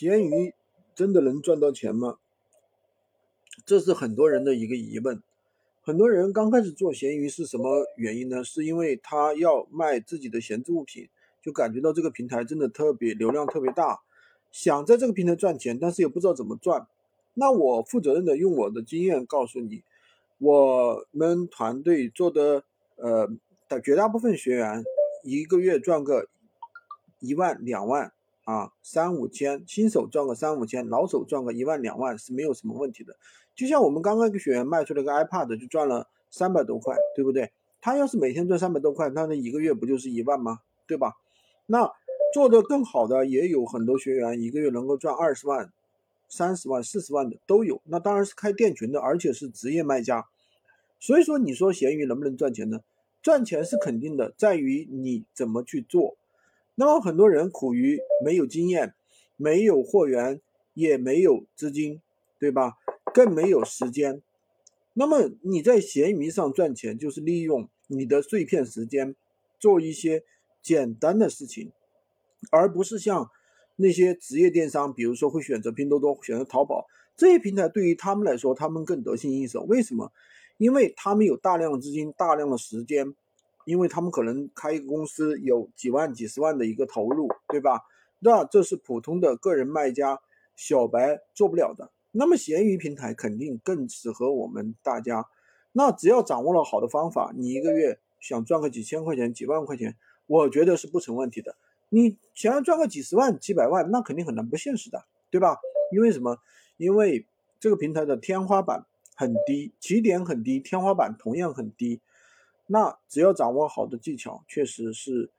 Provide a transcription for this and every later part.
闲鱼真的能赚到钱吗？这是很多人的一个疑问。很多人刚开始做闲鱼是什么原因呢？是因为他要卖自己的闲置物品，就感觉到这个平台真的特别流量特别大，想在这个平台赚钱，但是也不知道怎么赚。那我负责任的用我的经验告诉你，我们团队做的呃的绝大部分学员一个月赚个一万两万。啊，三五千，新手赚个三五千，老手赚个一万两万是没有什么问题的。就像我们刚刚一个学员卖出了个 iPad，就赚了三百多块，对不对？他要是每天赚三百多块，那那一个月不就是一万吗？对吧？那做的更好的也有很多学员，一个月能够赚二十万、三十万、四十万的都有。那当然是开店群的，而且是职业卖家。所以说，你说闲鱼能不能赚钱呢？赚钱是肯定的，在于你怎么去做。那么很多人苦于没有经验，没有货源，也没有资金，对吧？更没有时间。那么你在闲鱼上赚钱，就是利用你的碎片时间，做一些简单的事情，而不是像那些职业电商，比如说会选择拼多多、选择淘宝这些平台，对于他们来说，他们更得心应手。为什么？因为他们有大量的资金，大量的时间。因为他们可能开一个公司有几万、几十万的一个投入，对吧？那这是普通的个人卖家、小白做不了的。那么闲鱼平台肯定更适合我们大家。那只要掌握了好的方法，你一个月想赚个几千块钱、几万块钱，我觉得是不成问题的。你想要赚个几十万、几百万，那肯定很难不现实的，对吧？因为什么？因为这个平台的天花板很低，起点很低，天花板同样很低。那只要掌握好的技巧，确实是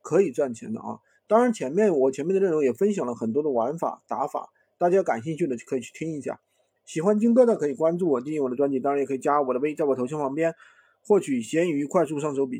可以赚钱的啊！当然，前面我前面的内容也分享了很多的玩法打法，大家感兴趣的可以去听一下。喜欢金哥的可以关注我，订阅我的专辑，当然也可以加我的微，在我头像旁边获取闲鱼快速上手笔。